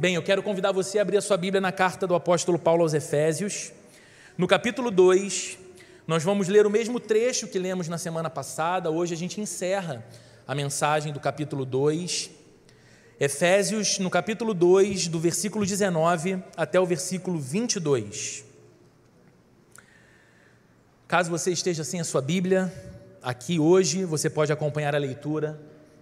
Bem, eu quero convidar você a abrir a sua Bíblia na carta do apóstolo Paulo aos Efésios. No capítulo 2, nós vamos ler o mesmo trecho que lemos na semana passada. Hoje a gente encerra a mensagem do capítulo 2. Efésios, no capítulo 2, do versículo 19 até o versículo 22. Caso você esteja sem a sua Bíblia, aqui hoje, você pode acompanhar a leitura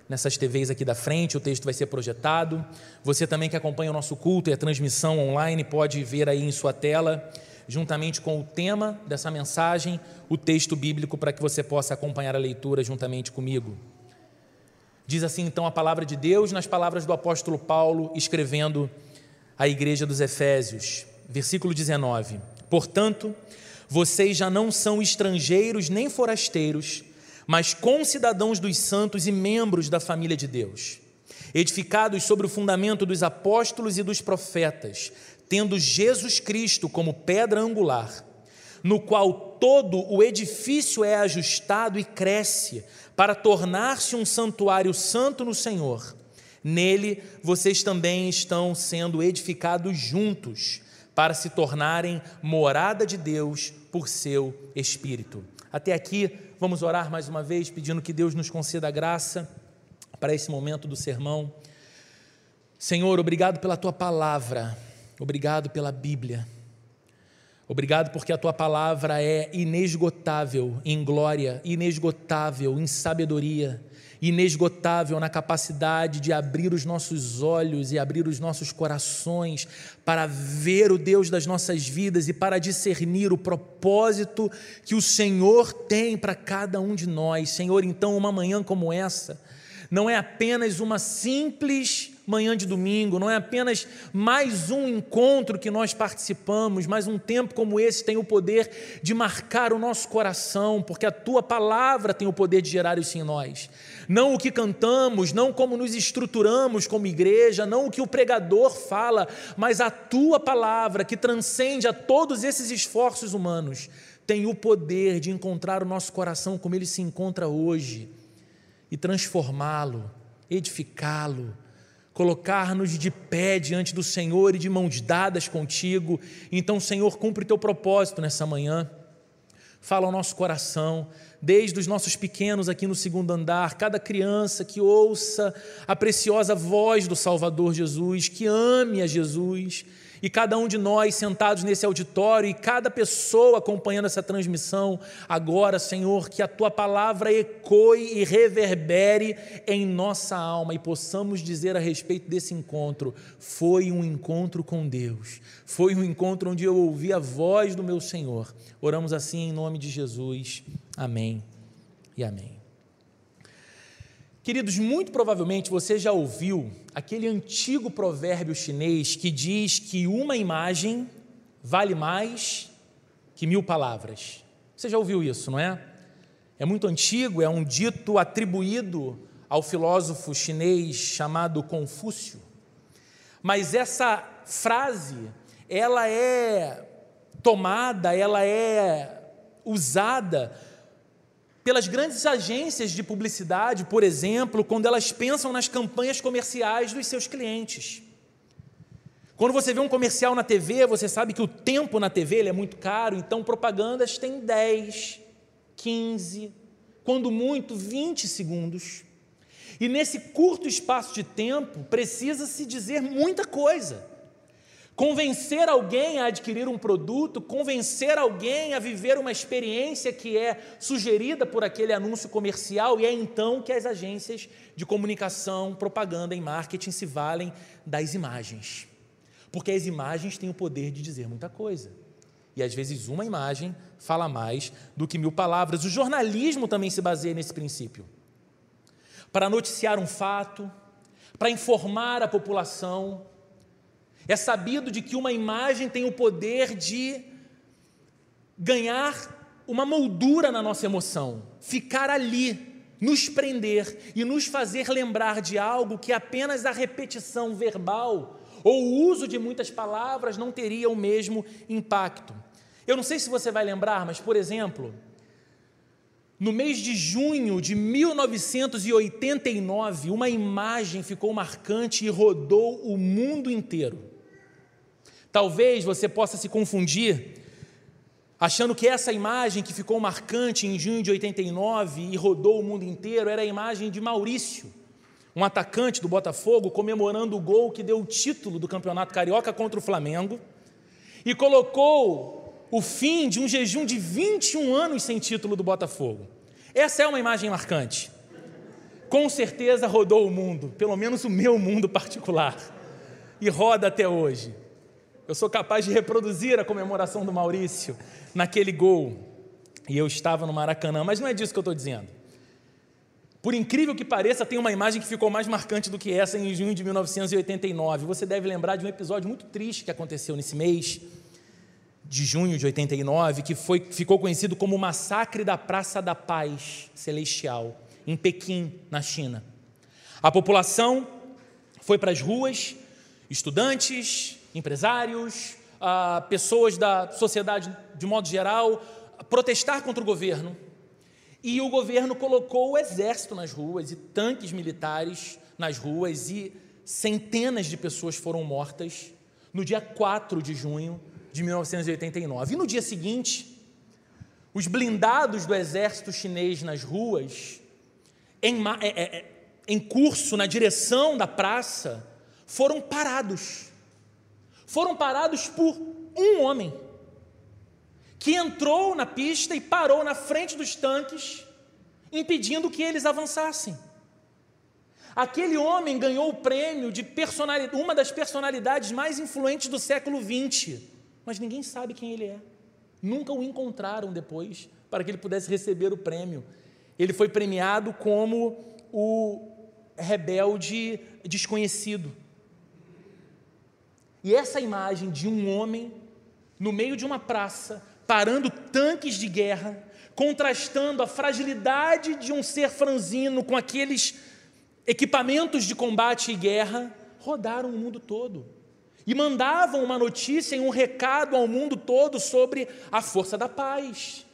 nessas TVs aqui da frente, o texto vai ser projetado. Você também que acompanha o nosso culto e a transmissão online pode ver aí em sua tela, juntamente com o tema dessa mensagem, o texto bíblico para que você possa acompanhar a leitura juntamente comigo. Diz assim então a palavra de Deus nas palavras do apóstolo Paulo escrevendo à igreja dos Efésios, versículo 19: Portanto, vocês já não são estrangeiros nem forasteiros, mas concidadãos dos santos e membros da família de Deus, edificados sobre o fundamento dos apóstolos e dos profetas, tendo Jesus Cristo como pedra angular, no qual todo o edifício é ajustado e cresce, para tornar-se um santuário santo no Senhor. Nele vocês também estão sendo edificados juntos, para se tornarem morada de Deus por seu Espírito. Até aqui, vamos orar mais uma vez, pedindo que Deus nos conceda graça para esse momento do sermão. Senhor, obrigado pela tua palavra, obrigado pela Bíblia. Obrigado porque a tua palavra é inesgotável em glória, inesgotável em sabedoria, inesgotável na capacidade de abrir os nossos olhos e abrir os nossos corações para ver o Deus das nossas vidas e para discernir o propósito que o Senhor tem para cada um de nós. Senhor, então, uma manhã como essa, não é apenas uma simples manhã de domingo, não é apenas mais um encontro que nós participamos, mas um tempo como esse tem o poder de marcar o nosso coração, porque a tua palavra tem o poder de gerar isso em nós. Não o que cantamos, não como nos estruturamos como igreja, não o que o pregador fala, mas a tua palavra que transcende a todos esses esforços humanos, tem o poder de encontrar o nosso coração como ele se encontra hoje e transformá-lo, edificá-lo, colocar-nos de pé diante do Senhor e de mãos dadas contigo. Então, Senhor, cumpre o teu propósito nessa manhã. Fala ao nosso coração, desde os nossos pequenos aqui no segundo andar, cada criança que ouça a preciosa voz do Salvador Jesus, que ame a Jesus e cada um de nós sentados nesse auditório e cada pessoa acompanhando essa transmissão, agora, Senhor, que a tua palavra ecoe e reverbere em nossa alma e possamos dizer a respeito desse encontro: foi um encontro com Deus, foi um encontro onde eu ouvi a voz do meu Senhor. Oramos assim em nome de Jesus. Amém e amém. Queridos, muito provavelmente você já ouviu aquele antigo provérbio chinês que diz que uma imagem vale mais que mil palavras. Você já ouviu isso, não é? É muito antigo, é um dito atribuído ao filósofo chinês chamado Confúcio. Mas essa frase, ela é tomada, ela é usada pelas grandes agências de publicidade, por exemplo, quando elas pensam nas campanhas comerciais dos seus clientes. Quando você vê um comercial na TV, você sabe que o tempo na TV é muito caro, então propagandas têm 10, 15, quando muito 20 segundos. E nesse curto espaço de tempo, precisa-se dizer muita coisa. Convencer alguém a adquirir um produto, convencer alguém a viver uma experiência que é sugerida por aquele anúncio comercial, e é então que as agências de comunicação, propaganda e marketing se valem das imagens. Porque as imagens têm o poder de dizer muita coisa. E às vezes uma imagem fala mais do que mil palavras. O jornalismo também se baseia nesse princípio. Para noticiar um fato, para informar a população, é sabido de que uma imagem tem o poder de ganhar uma moldura na nossa emoção, ficar ali, nos prender e nos fazer lembrar de algo que apenas a repetição verbal ou o uso de muitas palavras não teria o mesmo impacto. Eu não sei se você vai lembrar, mas, por exemplo, No mês de junho de 1989, uma imagem ficou marcante e rodou o mundo inteiro. Talvez você possa se confundir, achando que essa imagem que ficou marcante em junho de 89 e rodou o mundo inteiro era a imagem de Maurício, um atacante do Botafogo, comemorando o gol que deu o título do Campeonato Carioca contra o Flamengo e colocou o fim de um jejum de 21 anos sem título do Botafogo. Essa é uma imagem marcante. Com certeza rodou o mundo, pelo menos o meu mundo particular, e roda até hoje. Eu sou capaz de reproduzir a comemoração do Maurício naquele gol. E eu estava no Maracanã, mas não é disso que eu estou dizendo. Por incrível que pareça, tem uma imagem que ficou mais marcante do que essa em junho de 1989. Você deve lembrar de um episódio muito triste que aconteceu nesse mês de junho de 89, que foi, ficou conhecido como o Massacre da Praça da Paz Celestial, em Pequim, na China. A população foi para as ruas, estudantes, empresários, pessoas da sociedade de modo geral, protestar contra o governo. E o governo colocou o exército nas ruas e tanques militares nas ruas, e centenas de pessoas foram mortas no dia 4 de junho de 1989. E no dia seguinte, os blindados do exército chinês nas ruas, em, é, é, é, em curso na direção da praça, foram parados. Foram parados por um homem que entrou na pista e parou na frente dos tanques, impedindo que eles avançassem. Aquele homem ganhou o prêmio de uma das personalidades mais influentes do século XX mas ninguém sabe quem ele é. Nunca o encontraram depois para que ele pudesse receber o prêmio. Ele foi premiado como o rebelde desconhecido. E essa imagem de um homem no meio de uma praça, parando tanques de guerra, contrastando a fragilidade de um ser franzino com aqueles equipamentos de combate e guerra, rodaram o mundo todo e mandavam uma notícia e um recado ao mundo todo sobre a força da paz.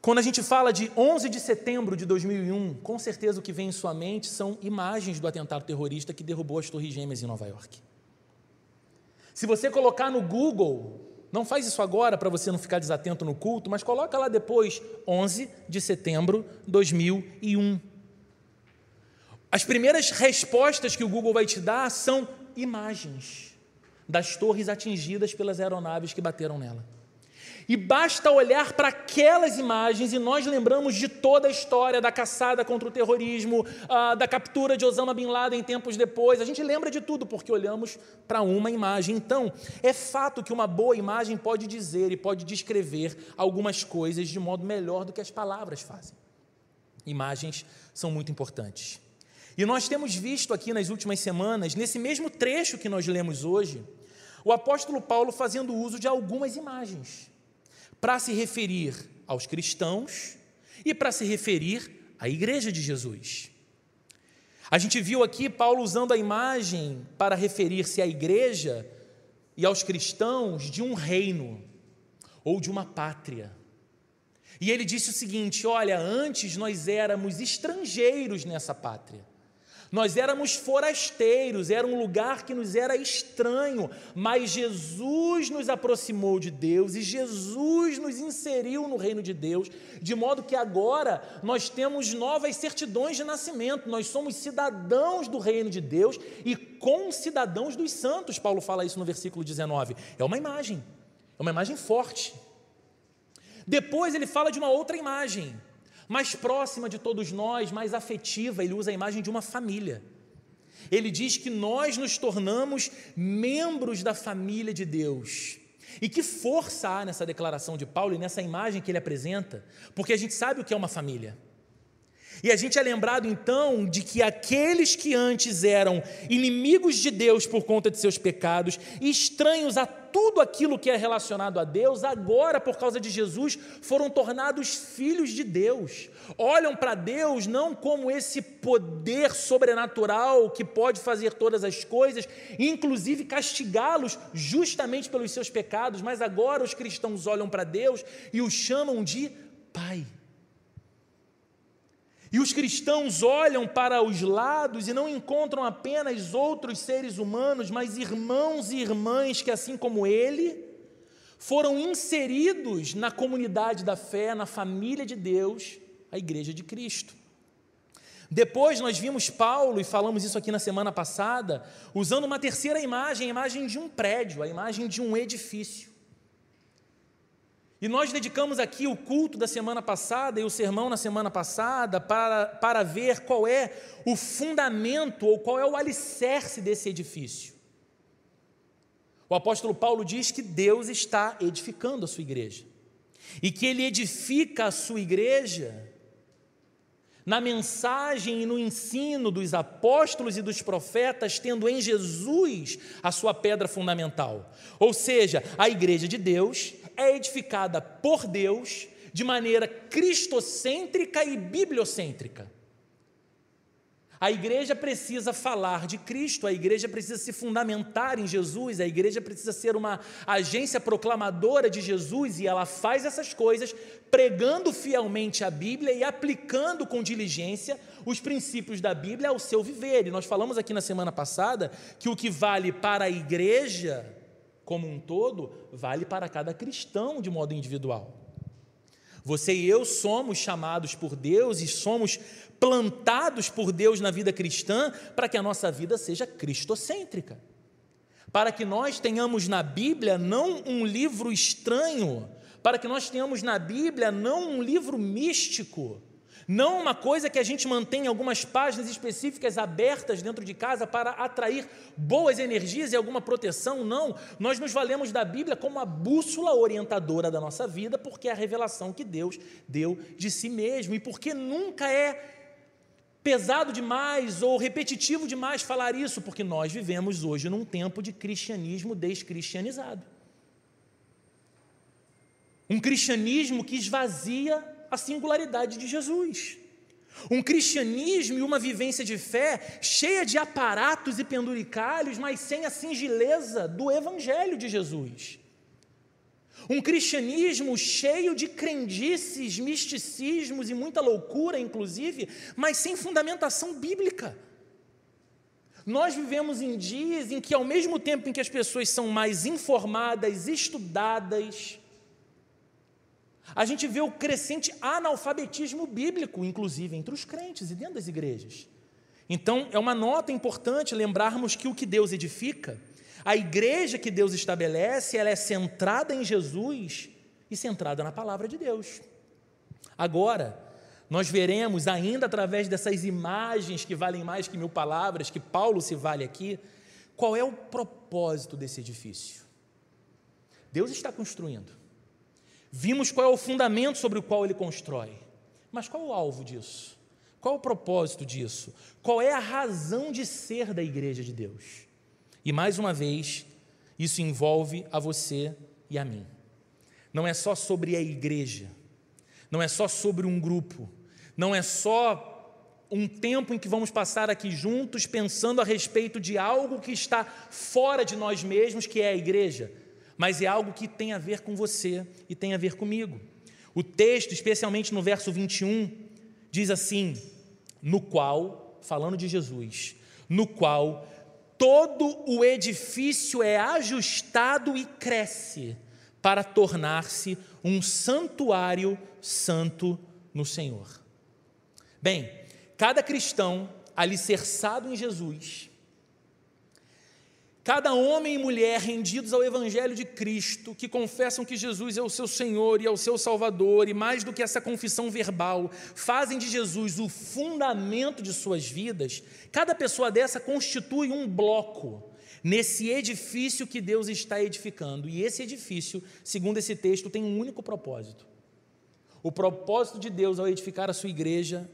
Quando a gente fala de 11 de setembro de 2001, com certeza o que vem em sua mente são imagens do atentado terrorista que derrubou as Torres Gêmeas em Nova York. Se você colocar no Google, não faz isso agora para você não ficar desatento no culto, mas coloca lá depois, 11 de setembro de 2001. As primeiras respostas que o Google vai te dar são imagens das torres atingidas pelas aeronaves que bateram nela. E basta olhar para aquelas imagens e nós lembramos de toda a história da caçada contra o terrorismo, ah, da captura de Osama Bin Laden tempos depois. A gente lembra de tudo porque olhamos para uma imagem. Então, é fato que uma boa imagem pode dizer e pode descrever algumas coisas de modo melhor do que as palavras fazem. Imagens são muito importantes. E nós temos visto aqui nas últimas semanas, nesse mesmo trecho que nós lemos hoje, o apóstolo Paulo fazendo uso de algumas imagens para se referir aos cristãos e para se referir à igreja de Jesus. A gente viu aqui Paulo usando a imagem para referir-se à igreja e aos cristãos de um reino ou de uma pátria. E ele disse o seguinte: olha, antes nós éramos estrangeiros nessa pátria. Nós éramos forasteiros, era um lugar que nos era estranho, mas Jesus nos aproximou de Deus e Jesus nos inseriu no reino de Deus, de modo que agora nós temos novas certidões de nascimento, nós somos cidadãos do reino de Deus e concidadãos dos santos. Paulo fala isso no versículo 19. É uma imagem, é uma imagem forte. Depois ele fala de uma outra imagem mais próxima de todos nós, mais afetiva, ele usa a imagem de uma família. Ele diz que nós nos tornamos membros da família de Deus. E que força há nessa declaração de Paulo e nessa imagem que ele apresenta, porque a gente sabe o que é uma família. E a gente é lembrado então de que aqueles que antes eram inimigos de Deus por conta de seus pecados, estranhos a tudo aquilo que é relacionado a Deus, agora, por causa de Jesus, foram tornados filhos de Deus. Olham para Deus não como esse poder sobrenatural que pode fazer todas as coisas, inclusive castigá-los justamente pelos seus pecados, mas agora os cristãos olham para Deus e o chamam de Pai. E os cristãos olham para os lados e não encontram apenas outros seres humanos, mas irmãos e irmãs que, assim como ele, foram inseridos na comunidade da fé, na família de Deus, a Igreja de Cristo. Depois nós vimos Paulo, e falamos isso aqui na semana passada, usando uma terceira imagem, a imagem de um prédio, a imagem de um edifício. E nós dedicamos aqui o culto da semana passada e o sermão na semana passada para, para ver qual é o fundamento ou qual é o alicerce desse edifício. O apóstolo Paulo diz que Deus está edificando a sua igreja e que ele edifica a sua igreja na mensagem e no ensino dos apóstolos e dos profetas, tendo em Jesus a sua pedra fundamental. Ou seja, a igreja de Deus é edificada por Deus de maneira cristocêntrica e bibliocêntrica. A igreja precisa falar de Cristo, a igreja precisa se fundamentar em Jesus, a igreja precisa ser uma agência proclamadora de Jesus e ela faz essas coisas pregando fielmente a Bíblia e aplicando com diligência os princípios da Bíblia ao seu viver. E nós falamos aqui na semana passada que o que vale para a igreja como um todo, vale para cada cristão de modo individual. Você e eu somos chamados por Deus e somos plantados por Deus na vida cristã para que a nossa vida seja cristocêntrica. Para que nós tenhamos na Bíblia não um livro estranho, para que nós tenhamos na Bíblia não um livro místico, não uma coisa que a gente mantém algumas páginas específicas abertas dentro de casa para atrair boas energias e alguma proteção, não. Nós nos valemos da Bíblia como a bússola orientadora da nossa vida, porque é a revelação que Deus deu de si mesmo e porque nunca é pesado demais ou repetitivo demais falar isso, porque nós vivemos hoje num tempo de cristianismo descristianizado. Um cristianismo que esvazia a singularidade de Jesus. Um cristianismo e uma vivência de fé cheia de aparatos e penduricalhos, mas sem a singeleza do Evangelho de Jesus. Um cristianismo cheio de crendices, misticismos e muita loucura, inclusive, mas sem fundamentação bíblica. Nós vivemos em dias em que, ao mesmo tempo em que as pessoas são mais informadas, estudadas, a gente vê o crescente analfabetismo bíblico, inclusive entre os crentes e dentro das igrejas. Então, é uma nota importante lembrarmos que o que Deus edifica, a igreja que Deus estabelece, ela é centrada em Jesus e centrada na palavra de Deus. Agora, nós veremos ainda através dessas imagens que valem mais que mil palavras, que Paulo se vale aqui, qual é o propósito desse edifício. Deus está construindo. Vimos qual é o fundamento sobre o qual ele constrói. Mas qual o alvo disso? Qual o propósito disso? Qual é a razão de ser da igreja de Deus? E mais uma vez, isso envolve a você e a mim. Não é só sobre a igreja, não é só sobre um grupo, não é só um tempo em que vamos passar aqui juntos pensando a respeito de algo que está fora de nós mesmos, que é a igreja mas é algo que tem a ver com você e tem a ver comigo. O texto, especialmente no verso 21, diz assim: no qual, falando de Jesus, no qual todo o edifício é ajustado e cresce para tornar-se um santuário santo no Senhor. Bem, cada cristão alicerçado em Jesus, Cada homem e mulher rendidos ao Evangelho de Cristo, que confessam que Jesus é o seu Senhor e é o seu Salvador, e mais do que essa confissão verbal, fazem de Jesus o fundamento de suas vidas, cada pessoa dessa constitui um bloco nesse edifício que Deus está edificando. E esse edifício, segundo esse texto, tem um único propósito. O propósito de Deus ao edificar a sua igreja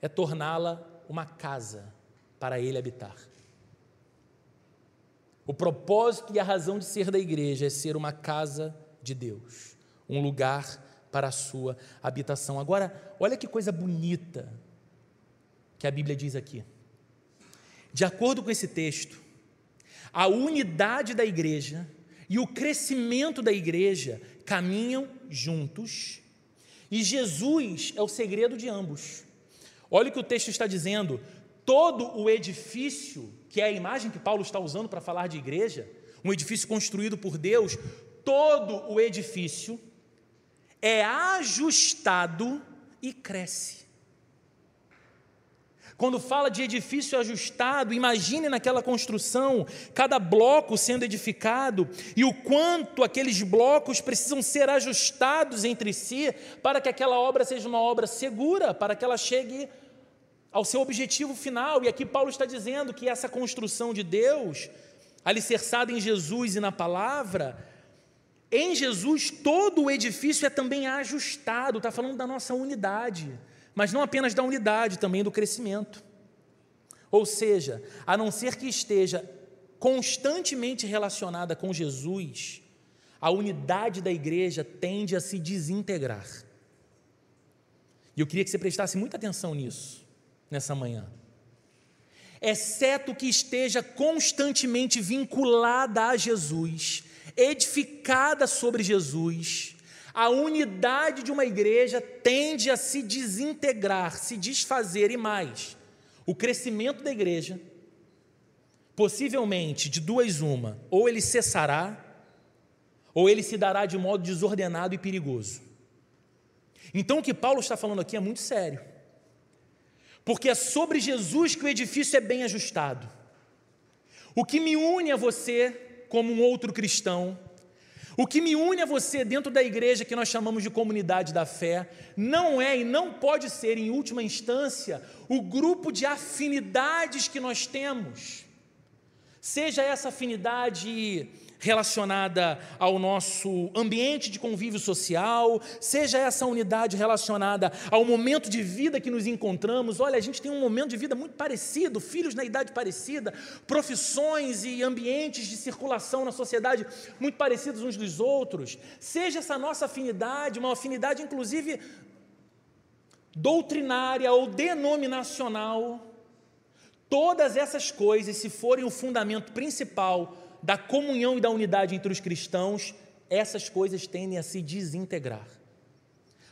é torná-la uma casa para ele habitar. O propósito e a razão de ser da igreja é ser uma casa de Deus, um lugar para a sua habitação. Agora, olha que coisa bonita que a Bíblia diz aqui. De acordo com esse texto, a unidade da igreja e o crescimento da igreja caminham juntos, e Jesus é o segredo de ambos. Olha o que o texto está dizendo: todo o edifício, que é a imagem que Paulo está usando para falar de igreja, um edifício construído por Deus, todo o edifício é ajustado e cresce. Quando fala de edifício ajustado, imagine naquela construção, cada bloco sendo edificado e o quanto aqueles blocos precisam ser ajustados entre si para que aquela obra seja uma obra segura, para que ela chegue ao seu objetivo final. E aqui Paulo está dizendo que essa construção de Deus, alicerçada em Jesus e na palavra, em Jesus todo o edifício é também ajustado, está falando da nossa unidade mas não apenas da unidade, também do crescimento. Ou seja, a não ser que esteja constantemente relacionada com Jesus, a unidade da igreja tende a se desintegrar. E eu queria que você prestasse muita atenção nisso, nessa manhã. Exceto que esteja constantemente vinculada a Jesus, edificada sobre Jesus, a unidade de uma igreja tende a se desintegrar, se desfazer e mais. O crescimento da igreja, possivelmente de duas uma, ou ele cessará, ou ele se dará de modo desordenado e perigoso. Então o que Paulo está falando aqui é muito sério. Porque é sobre Jesus que o edifício é bem ajustado. O que me une a você como um outro cristão o que me une a você dentro da igreja que nós chamamos de comunidade da fé não é e não pode ser, em última instância, o grupo de afinidades que nós temos. Seja essa afinidade relacionada ao nosso ambiente de convívio social, seja essa unidade relacionada ao momento de vida que nos encontramos. Olha, a gente tem um momento de vida muito parecido, filhos na idade parecida, profissões e ambientes de circulação na sociedade muito parecidos uns dos outros. Seja essa nossa afinidade, uma afinidade inclusive doutrinária ou denominacional, todas essas coisas, se forem o fundamento principal da comunhão e da unidade entre os cristãos, essas coisas tendem a se desintegrar.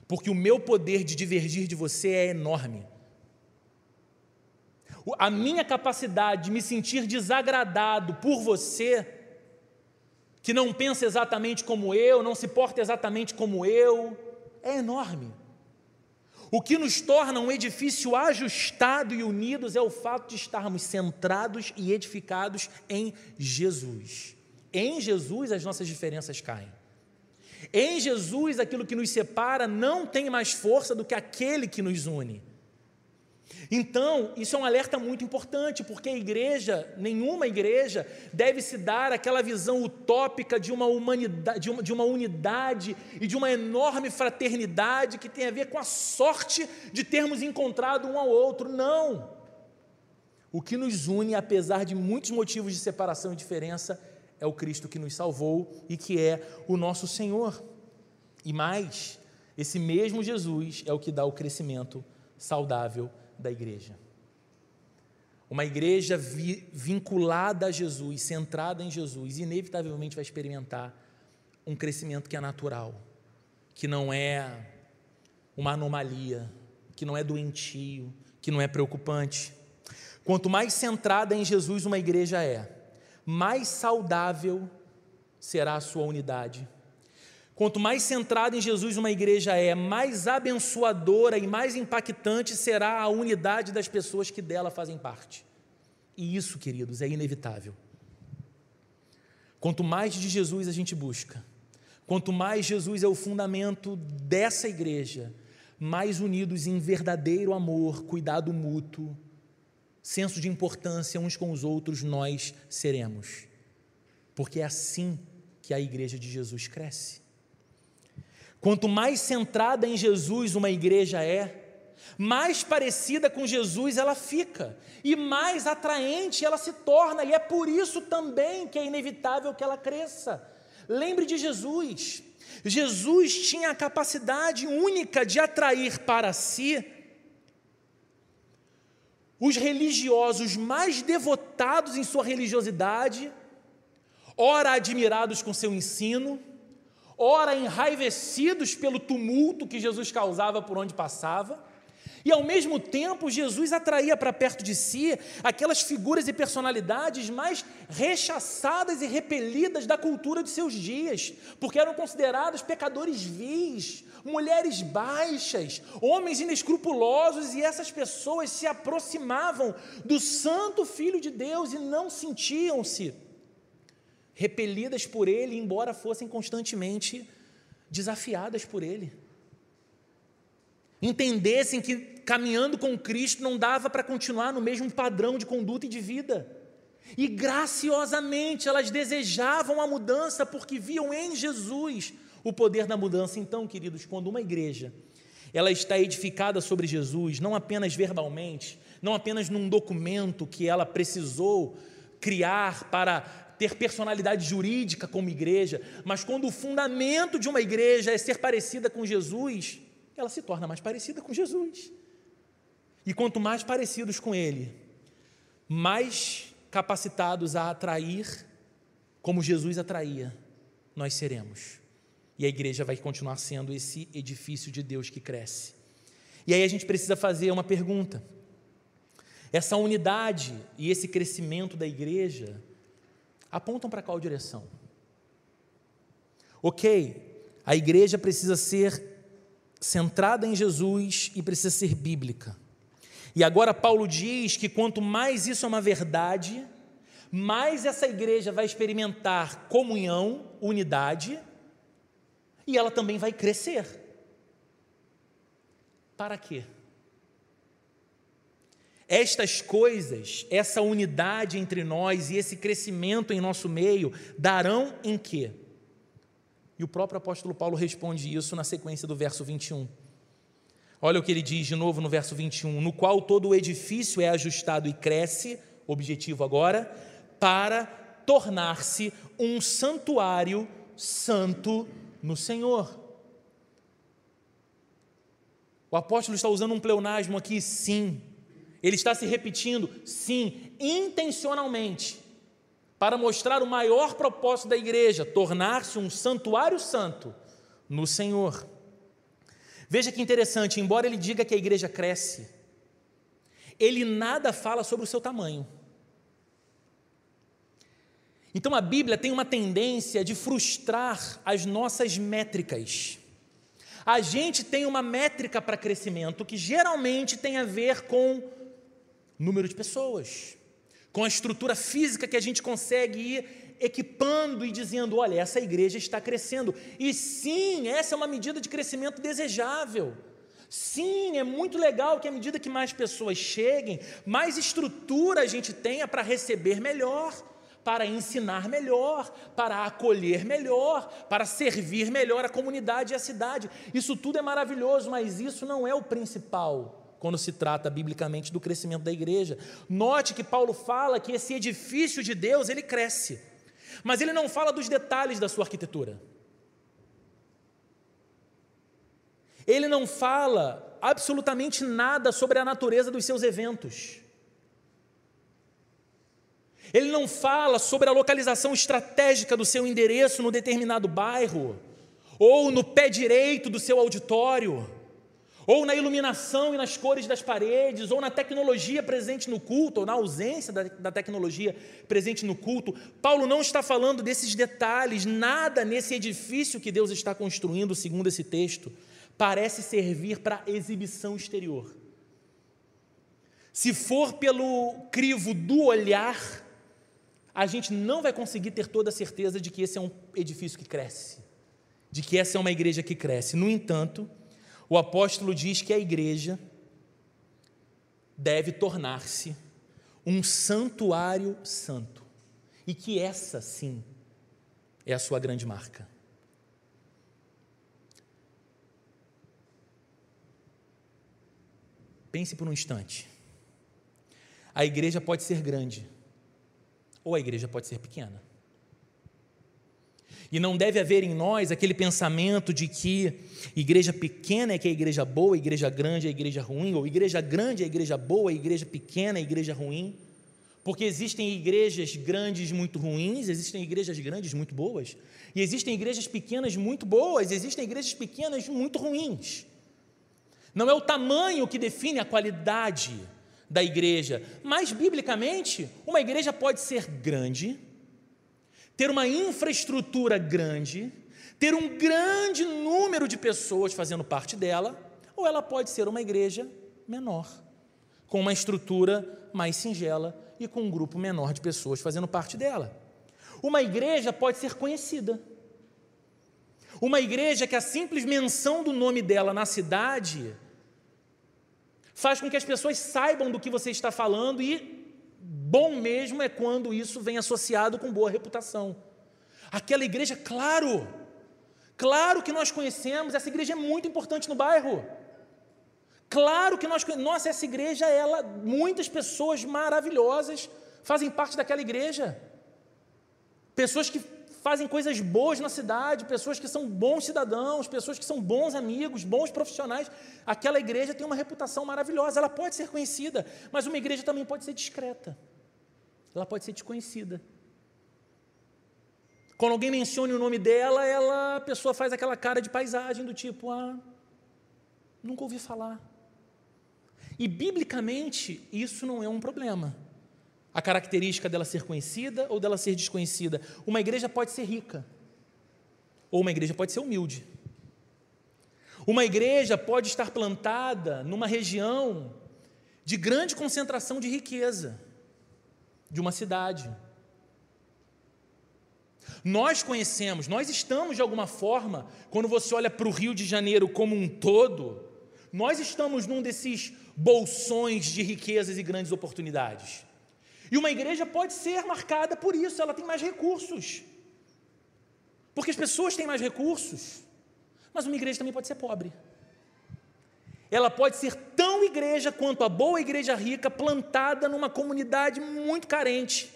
Porque o meu poder de divergir de você é enorme. A minha capacidade de me sentir desagradado por você, que não pensa exatamente como eu, não se porta exatamente como eu, é enorme. O que nos torna um edifício ajustado e unidos é o fato de estarmos centrados e edificados em Jesus. Em Jesus as nossas diferenças caem. Em Jesus aquilo que nos separa não tem mais força do que aquele que nos une. Então, isso é um alerta muito importante, porque a igreja, nenhuma igreja, deve se dar aquela visão utópica de uma, humanidade, de uma, de uma unidade e de uma enorme fraternidade que tem a ver com a sorte de termos encontrado um ao outro. Não! O que nos une, apesar de muitos motivos de separação e diferença, é o Cristo que nos salvou e que é o nosso Senhor. E mais, esse mesmo Jesus é o que dá o crescimento saudável da igreja. Uma igreja vi, vinculada a Jesus, centrada em Jesus, inevitavelmente vai experimentar um crescimento que é natural, que não é uma anomalia, que não é doentio, que não é preocupante. Quanto mais centrada em Jesus uma igreja é, mais saudável será a sua unidade, Quanto mais centrada em Jesus uma igreja é, mais abençoadora e mais impactante será a unidade das pessoas que dela fazem parte. E isso, queridos, é inevitável. Quanto mais de Jesus a gente busca, quanto mais Jesus é o fundamento dessa igreja, mais unidos em verdadeiro amor, cuidado mútuo, senso de importância uns com os outros nós seremos. Porque é assim que a igreja de Jesus cresce. Quanto mais centrada em Jesus uma igreja é, mais parecida com Jesus ela fica, e mais atraente ela se torna, e é por isso também que é inevitável que ela cresça. Lembre de Jesus. Jesus tinha a capacidade única de atrair para si os religiosos mais devotados em sua religiosidade, ora admirados com seu ensino, ora enraivecidos pelo tumulto que Jesus causava por onde passava, e ao mesmo tempo, Jesus atraía para perto de si aquelas figuras e personalidades mais rechaçadas e repelidas da cultura de seus dias, porque eram considerados pecadores vis, mulheres baixas, homens inescrupulosos, e essas pessoas se aproximavam do Santo Filho de Deus e não sentiam-se repelidas por ele, embora fossem constantemente desafiadas por ele entendessem que caminhando com Cristo não dava para continuar no mesmo padrão de conduta e de vida. E graciosamente elas desejavam a mudança porque viam em Jesus o poder da mudança. Então, queridos, quando uma igreja ela está edificada sobre Jesus, não apenas verbalmente, não apenas num documento que ela precisou criar para ter personalidade jurídica como igreja, mas quando o fundamento de uma igreja é ser parecida com Jesus, ela se torna mais parecida com Jesus. E quanto mais parecidos com Ele, mais capacitados a atrair como Jesus atraía, nós seremos. E a igreja vai continuar sendo esse edifício de Deus que cresce. E aí a gente precisa fazer uma pergunta. Essa unidade e esse crescimento da igreja apontam para qual direção? Ok, a igreja precisa ser centrada em Jesus e precisa ser bíblica. E agora Paulo diz que quanto mais isso é uma verdade, mais essa igreja vai experimentar comunhão, unidade, e ela também vai crescer. Para quê? Estas coisas, essa unidade entre nós e esse crescimento em nosso meio darão em quê? E o próprio apóstolo Paulo responde isso na sequência do verso 21. Olha o que ele diz de novo no verso 21: No qual todo o edifício é ajustado e cresce, objetivo agora, para tornar-se um santuário santo no Senhor. O apóstolo está usando um pleonasmo aqui, sim. Ele está se repetindo, sim, intencionalmente para mostrar o maior propósito da igreja, tornar-se um santuário santo no Senhor. Veja que interessante, embora ele diga que a igreja cresce, ele nada fala sobre o seu tamanho. Então a Bíblia tem uma tendência de frustrar as nossas métricas. A gente tem uma métrica para crescimento que geralmente tem a ver com número de pessoas com a estrutura física que a gente consegue ir equipando e dizendo: olha, essa igreja está crescendo. E sim, essa é uma medida de crescimento desejável. Sim, é muito legal que à medida que mais pessoas cheguem, mais estrutura a gente tenha para receber melhor, para ensinar melhor, para acolher melhor, para servir melhor a comunidade e a cidade. Isso tudo é maravilhoso, mas isso não é o principal quando se trata biblicamente do crescimento da igreja. Note que Paulo fala que esse edifício de Deus, ele cresce. Mas ele não fala dos detalhes da sua arquitetura. Ele não fala absolutamente nada sobre a natureza dos seus eventos. Ele não fala sobre a localização estratégica do seu endereço no determinado bairro, ou no pé direito do seu auditório ou na iluminação e nas cores das paredes, ou na tecnologia presente no culto, ou na ausência da, da, tecnologia presente no culto. Paulo não está falando desses detalhes, nada nesse edifício que Deus está construindo, segundo esse texto, parece servir para exibição exterior. Se for pelo crivo do olhar, a gente não vai conseguir ter toda a certeza de que esse é um edifício que cresce, de que essa é uma igreja que cresce. No entanto, o apóstolo diz que a igreja deve tornar-se um santuário santo e que essa sim é a sua grande marca. pense por um instante. A igreja pode ser grande, ou a igreja pode ser pequena. E não deve haver em nós aquele pensamento de que igreja pequena é que é a igreja boa, igreja grande é igreja ruim, ou igreja grande é igreja boa, igreja pequena é igreja ruim. Porque existem igrejas grandes muito ruins, existem igrejas grandes muito boas, e existem igrejas pequenas muito boas, existem igrejas pequenas muito ruins. Não é o tamanho que define a qualidade da igreja, mas biblicamente, uma igreja pode ser grande, ter uma infraestrutura grande, ter um grande número de pessoas fazendo parte dela, ou ela pode ser uma igreja menor, com uma estrutura mais singela e com um grupo menor de pessoas fazendo parte dela. Uma igreja pode ser conhecida. Uma igreja que a simples menção do nome dela na cidade faz com que as pessoas saibam do que você está falando e bom mesmo é quando isso vem associado com boa reputação. Aquela igreja, claro, claro que nós conhecemos, essa igreja é muito importante no bairro. Claro que nós, nossa, essa igreja, ela, muitas pessoas maravilhosas fazem parte daquela igreja. Pessoas que fazem coisas boas na cidade, pessoas que são bons cidadãos, pessoas que são bons amigos, bons profissionais. Aquela igreja tem uma reputação maravilhosa, ela pode ser conhecida, mas uma igreja também pode ser discreta. Ela pode ser desconhecida. Quando alguém menciona o nome dela, ela, a pessoa faz aquela cara de paisagem do tipo, ah, nunca ouvi falar. E biblicamente, isso não é um problema. A característica dela ser conhecida ou dela ser desconhecida. Uma igreja pode ser rica, ou uma igreja pode ser humilde. Uma igreja pode estar plantada numa região de grande concentração de riqueza de uma cidade. Nós conhecemos, nós estamos de alguma forma, quando você olha para o Rio de Janeiro como um todo, nós estamos num desses bolsões de riquezas e grandes oportunidades. E uma igreja pode ser marcada por isso, ela tem mais recursos. Porque as pessoas têm mais recursos. Mas uma igreja também pode ser pobre. Ela pode ser tão igreja quanto a boa igreja rica, plantada numa comunidade muito carente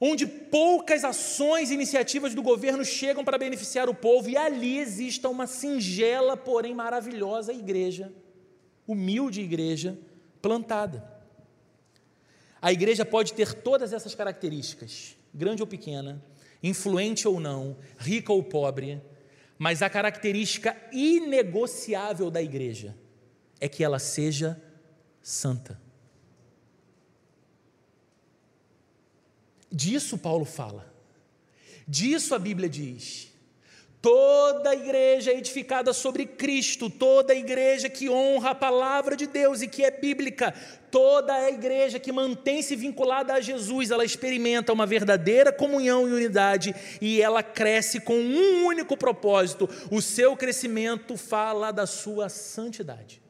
onde poucas ações e iniciativas do governo chegam para beneficiar o povo, e ali exista uma singela, porém maravilhosa igreja, humilde igreja, plantada. A igreja pode ter todas essas características, grande ou pequena, influente ou não, rica ou pobre, mas a característica inegociável da igreja é que ela seja santa. Disso Paulo fala. Disso a Bíblia diz. Toda igreja é edificada sobre Cristo, toda igreja que honra a palavra de Deus e que é bíblica, toda a igreja que mantém-se vinculada a Jesus, ela experimenta uma verdadeira comunhão e unidade e ela cresce com um único propósito: o seu crescimento fala da sua santidade.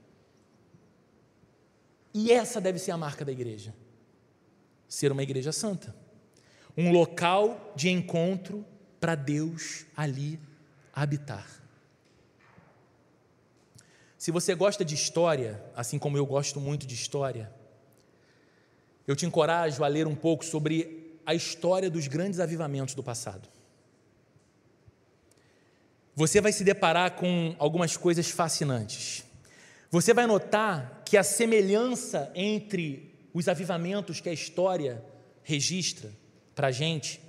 E essa deve ser a marca da igreja: ser uma igreja santa um local de encontro para Deus ali habitar. Se você gosta de história, assim como eu gosto muito de história, eu te encorajo a ler um pouco sobre a história dos grandes avivamentos do passado. Você vai se deparar com algumas coisas fascinantes. Você vai notar que a semelhança entre os avivamentos que a história registra para a gente.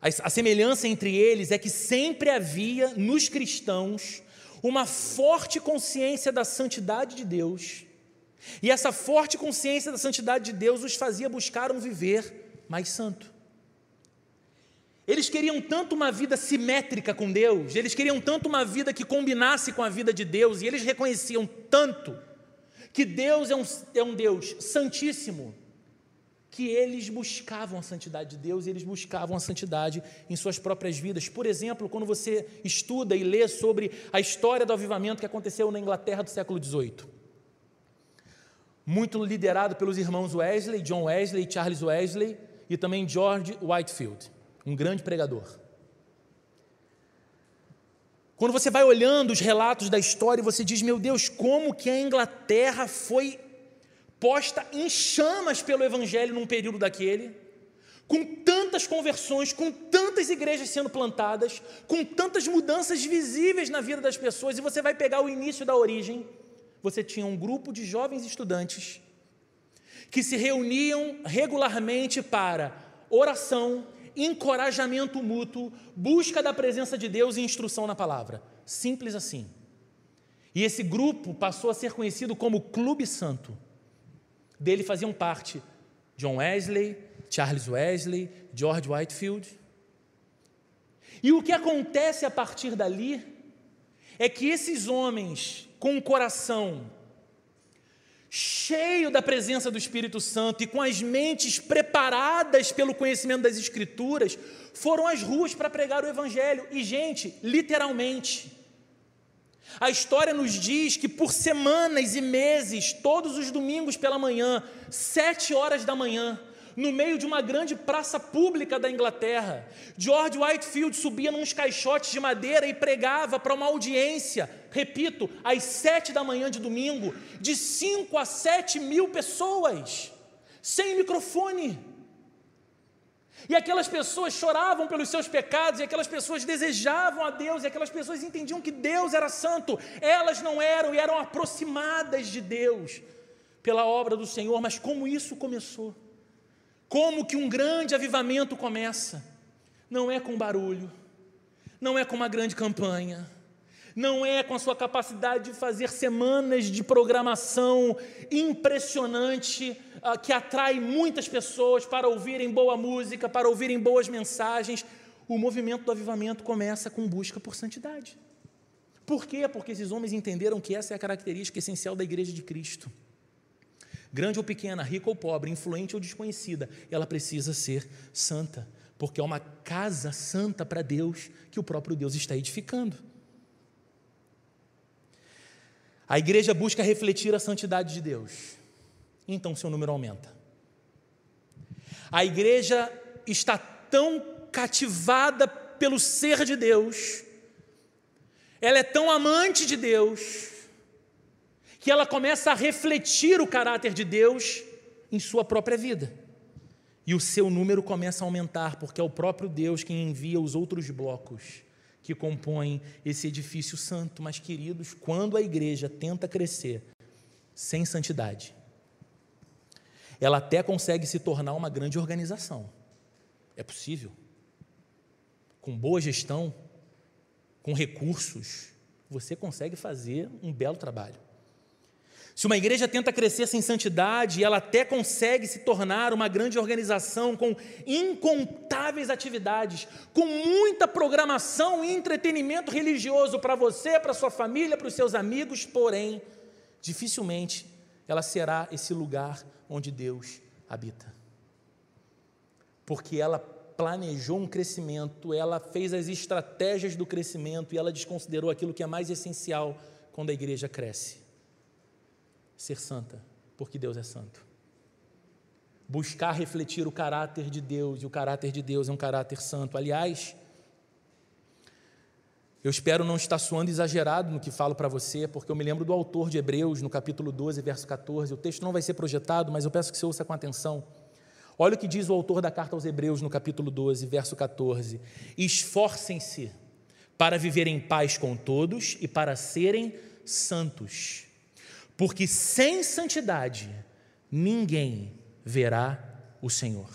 A semelhança entre eles é que sempre havia nos cristãos uma forte consciência da santidade de Deus, e essa forte consciência da santidade de Deus os fazia buscar um viver mais santo. Eles queriam tanto uma vida simétrica com Deus, eles queriam tanto uma vida que combinasse com a vida de Deus, e eles reconheciam tanto que Deus é um, é um Deus santíssimo, que eles buscavam a santidade de Deus e eles buscavam a santidade em suas próprias vidas. Por exemplo, quando você estuda e lê sobre a história do avivamento que aconteceu na Inglaterra do século XVIII, muito liderado pelos irmãos Wesley, John Wesley, Charles Wesley e também George Whitefield, um grande pregador. Quando você vai olhando os relatos da história, você diz: meu Deus, como que a Inglaterra foi posta em chamas pelo Evangelho num período daquele, com tantas conversões, com tantas igrejas sendo plantadas, com tantas mudanças visíveis na vida das pessoas, e você vai pegar o início da origem. Você tinha um grupo de jovens estudantes que se reuniam regularmente para oração, encorajamento mútuo, busca da presença de Deus e instrução na palavra. Simples assim. E esse grupo passou a ser conhecido como Clube Santo. Dele faziam parte John Wesley, Charles Wesley, George Whitefield. E o que acontece a partir dali é que esses homens com o coração cheio da presença do Espírito Santo e com as mentes preparadas pelo conhecimento das Escrituras, foram às ruas para pregar o Evangelho. E, gente, literalmente. A história nos diz que por semanas e meses, todos os domingos pela manhã, sete horas da manhã, no meio de uma grande praça pública da Inglaterra. George Whitefield subia nos caixotes de madeira e pregava para uma audiência, repito, às sete da manhã de domingo, de cinco a sete mil pessoas, sem microfone. E aquelas pessoas choravam pelos seus pecados, e aquelas pessoas desejavam a Deus, e aquelas pessoas entendiam que Deus era santo. Elas não eram e eram aproximadas de Deus pela obra do Senhor, mas como isso começou? Como que um grande avivamento começa? Não é com barulho, não é com uma grande campanha, não é com a sua capacidade de fazer semanas de programação impressionante uh, que atrai muitas pessoas para ouvirem boa música, para ouvirem boas mensagens. O movimento do avivamento começa com busca por santidade. Por quê? Porque esses homens entenderam que essa é a característica essencial da igreja de Cristo grande ou pequena, rica ou pobre, influente ou desconhecida, ela precisa ser santa, porque é uma casa santa para Deus que o próprio Deus está edificando. A igreja busca refletir a santidade de Deus, então seu número aumenta. A igreja está tão cativada pelo ser de Deus, ela é tão amante de Deus, que ela começa a refletir o caráter de Deus em sua própria vida. E o seu número começa a aumentar, porque é o próprio Deus quem envia os outros blocos que compõem esse edifício santo. Mas, queridos, quando a igreja tenta crescer sem santidade, ela até consegue se tornar uma grande organização. É possível. Com boa gestão, com recursos, você consegue fazer um belo trabalho. Se uma igreja tenta crescer sem santidade, ela até consegue se tornar uma grande organização com incontáveis atividades, com muita programação e entretenimento religioso para você, para sua família, para os seus amigos, porém, dificilmente ela será esse lugar onde Deus habita. Porque ela planejou um crescimento, ela fez as estratégias do crescimento e ela desconsiderou aquilo que é mais essencial quando a igreja cresce ser santa, porque Deus é santo. Buscar refletir o caráter de Deus, e o caráter de Deus é um caráter santo. Aliás, eu espero não estar soando exagerado no que falo para você, porque eu me lembro do autor de Hebreus, no capítulo 12, verso 14. O texto não vai ser projetado, mas eu peço que você ouça com atenção. Olha o que diz o autor da carta aos Hebreus, no capítulo 12, verso 14: Esforcem-se para viver em paz com todos e para serem santos porque sem santidade ninguém verá o Senhor.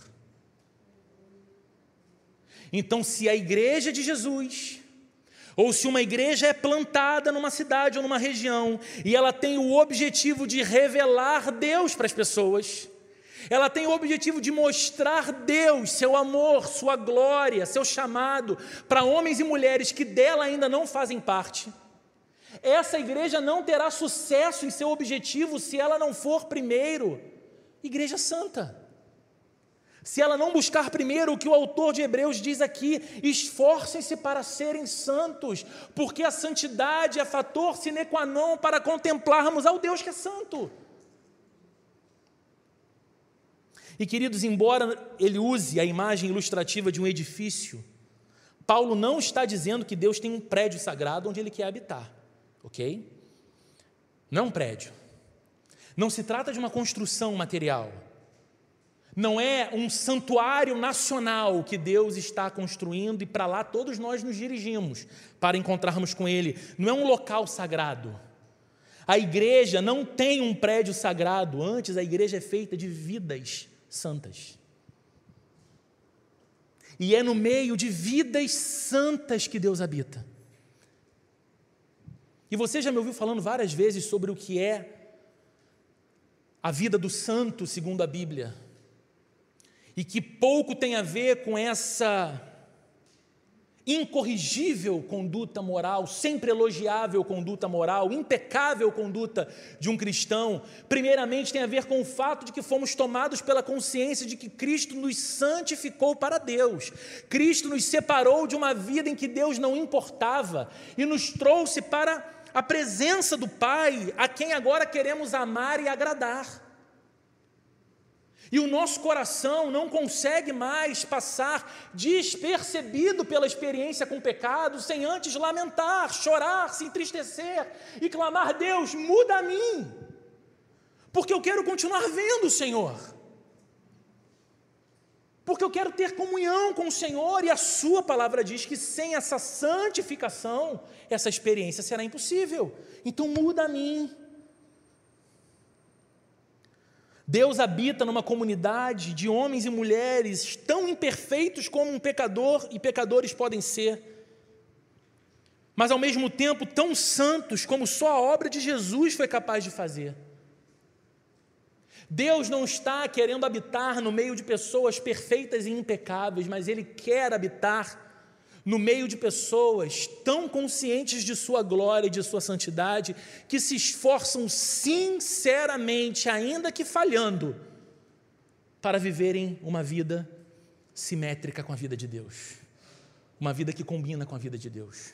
Então, se a igreja de Jesus, ou se uma igreja é plantada numa cidade ou numa região, e ela tem o objetivo de revelar Deus para as pessoas, ela tem o objetivo de mostrar Deus, seu amor, sua glória, seu chamado para homens e mulheres que dela ainda não fazem parte essa igreja não terá sucesso em seu objetivo se ela não for primeiro igreja santa. Se ela não buscar primeiro o que o autor de Hebreus diz aqui, esforcem-se para serem santos, porque a santidade é fator sine qua non para contemplarmos ao Deus que é santo. E queridos, embora ele use a imagem ilustrativa de um edifício Paulo não está dizendo que Deus tem um prédio sagrado onde ele quer habitar, ok? Não é um prédio. Não se trata de uma construção material. Não é um santuário nacional que Deus está construindo e para lá todos nós nos dirigimos para encontrarmos com Ele. Não é um local sagrado. A igreja não tem um prédio sagrado, antes a igreja é feita de vidas santas. E é no meio de vidas santas que Deus habita. E você já me ouviu falando várias vezes sobre o que é a vida do santo, segundo a Bíblia, e que pouco tem a ver com essa incorrigível conduta moral, sempre elogiável conduta moral, impecável conduta de um cristão, primeiramente tem a ver com o fato de que fomos tomados pela consciência de que Cristo nos santificou para Deus. Cristo nos separou de uma vida em que Deus não importava e nos trouxe para a presença do Pai, a quem agora queremos amar e agradar. E o nosso coração não consegue mais passar despercebido pela experiência com o pecado, sem antes lamentar, chorar, se entristecer e clamar: Deus, muda a mim, porque eu quero continuar vendo o Senhor, porque eu quero ter comunhão com o Senhor, e a Sua palavra diz que sem essa santificação, essa experiência será impossível. Então, muda a mim. Deus habita numa comunidade de homens e mulheres tão imperfeitos como um pecador e pecadores podem ser, mas ao mesmo tempo tão santos como só a obra de Jesus foi capaz de fazer. Deus não está querendo habitar no meio de pessoas perfeitas e impecáveis, mas Ele quer habitar no meio de pessoas tão conscientes de sua glória e de sua santidade, que se esforçam sinceramente, ainda que falhando, para viverem uma vida simétrica com a vida de Deus, uma vida que combina com a vida de Deus.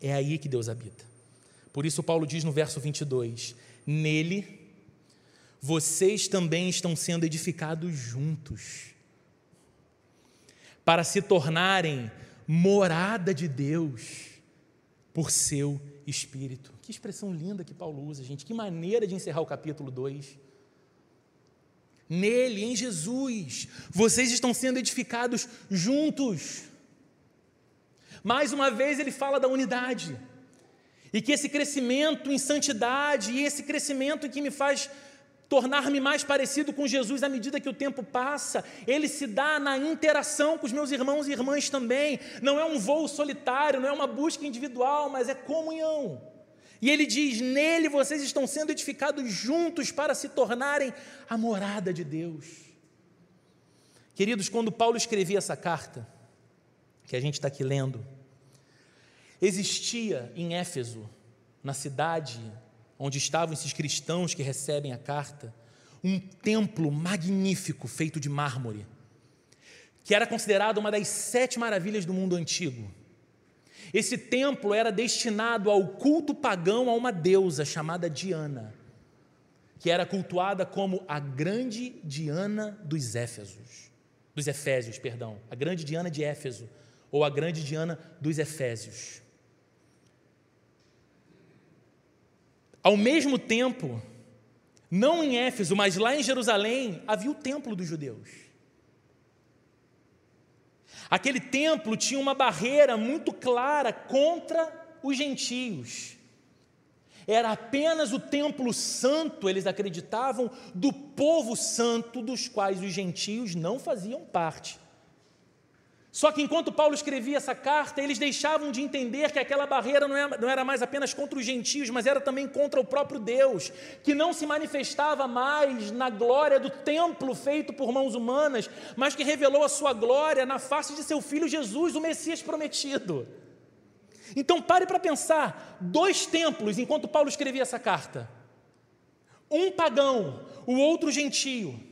É aí que Deus habita. Por isso, Paulo diz no verso 22: Nele, vocês também estão sendo edificados juntos para se tornarem morada de Deus por seu Espírito. Que expressão linda que Paulo usa, gente. Que maneira de encerrar o capítulo 2. Nele, em Jesus, vocês estão sendo edificados juntos. Mais uma vez ele fala da unidade. E que esse crescimento em santidade e esse crescimento que me faz tornar-me mais parecido com Jesus à medida que o tempo passa. Ele se dá na interação com os meus irmãos e irmãs também. Não é um voo solitário, não é uma busca individual, mas é comunhão. E ele diz: Nele vocês estão sendo edificados juntos para se tornarem a morada de Deus. Queridos, quando Paulo escrevia essa carta, que a gente está aqui lendo, existia em Éfeso, na cidade onde estavam esses cristãos que recebem a carta, um templo magnífico feito de mármore, que era considerado uma das sete maravilhas do mundo antigo. Esse templo era destinado ao culto pagão a uma deusa chamada Diana, que era cultuada como a grande Diana dos Éfesos, dos Efésios, perdão, a grande Diana de Éfeso, ou a grande Diana dos Efésios. Ao mesmo tempo, não em Éfeso, mas lá em Jerusalém, havia o templo dos judeus. Aquele templo tinha uma barreira muito clara contra os gentios. Era apenas o templo santo, eles acreditavam, do povo santo, dos quais os gentios não faziam parte. Só que enquanto Paulo escrevia essa carta, eles deixavam de entender que aquela barreira é, não era mais apenas contra os gentios, mas era também contra o próprio Deus, que não se manifestava mais na glória do templo feito por mãos humanas, mas que revelou a sua glória na face de seu filho Jesus, o Messias prometido. Então pare para pensar: dois templos enquanto Paulo escrevia essa carta, um pagão, o outro gentio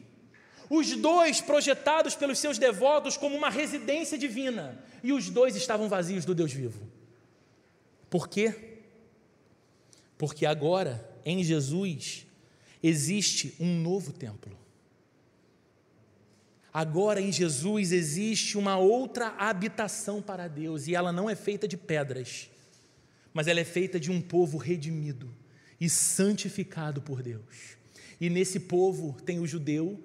os dois projetados pelos seus devotos como uma residência divina, e os dois estavam vazios do Deus vivo. Por quê? Porque agora, em Jesus, existe um novo templo. Agora em Jesus existe uma outra habitação para Deus, e ela não é feita de pedras, mas ela é feita de um povo redimido e santificado por Deus. E nesse povo tem o judeu,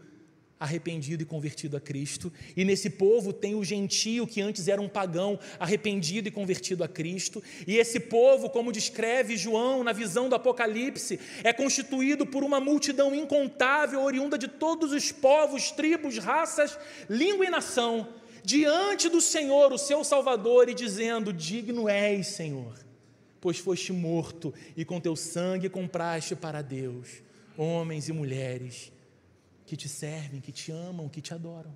arrependido e convertido a Cristo, e nesse povo tem o gentio que antes era um pagão, arrependido e convertido a Cristo, e esse povo, como descreve João na visão do Apocalipse, é constituído por uma multidão incontável, oriunda de todos os povos, tribos, raças, língua e nação, diante do Senhor, o seu Salvador, e dizendo: Digno és, Senhor, pois foste morto e com teu sangue compraste para Deus homens e mulheres que te servem, que te amam, que te adoram.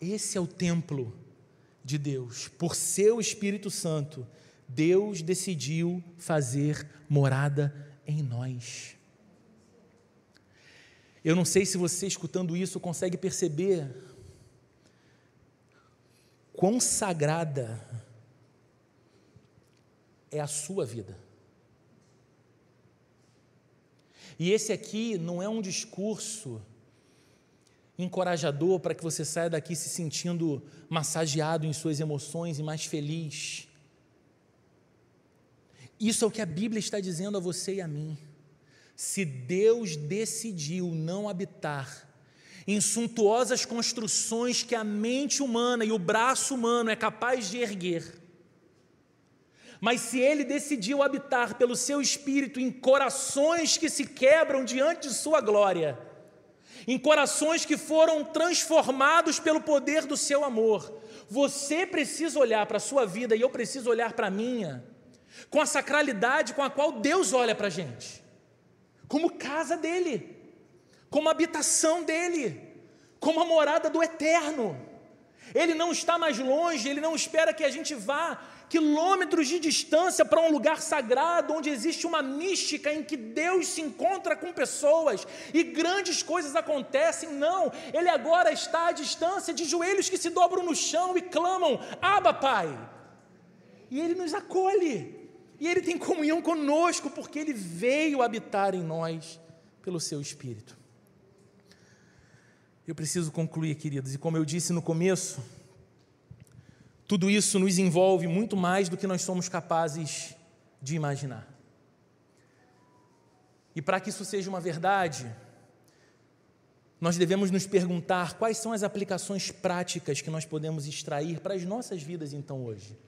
Esse é o templo de Deus. Por seu Espírito Santo, Deus decidiu fazer morada em nós. Eu não sei se você, escutando isso, consegue perceber quão sagrada é a sua vida. E esse aqui não é um discurso encorajador para que você saia daqui se sentindo massageado em suas emoções e mais feliz. Isso é o que a Bíblia está dizendo a você e a mim. Se Deus decidiu não habitar em suntuosas construções que a mente humana e o braço humano é capaz de erguer, mas se ele decidiu habitar pelo seu espírito em corações que se quebram diante de sua glória, em corações que foram transformados pelo poder do seu amor, você precisa olhar para a sua vida e eu preciso olhar para a minha, com a sacralidade com a qual Deus olha para a gente, como casa dele, como habitação dele, como a morada do eterno. Ele não está mais longe, ele não espera que a gente vá quilômetros de distância para um lugar sagrado, onde existe uma mística em que Deus se encontra com pessoas e grandes coisas acontecem. Não, Ele agora está à distância de joelhos que se dobram no chão e clamam: Abba, Pai. E Ele nos acolhe, e Ele tem comunhão conosco, porque Ele veio habitar em nós pelo Seu Espírito. Eu preciso concluir, queridos, e como eu disse no começo, tudo isso nos envolve muito mais do que nós somos capazes de imaginar. E para que isso seja uma verdade, nós devemos nos perguntar quais são as aplicações práticas que nós podemos extrair para as nossas vidas então hoje.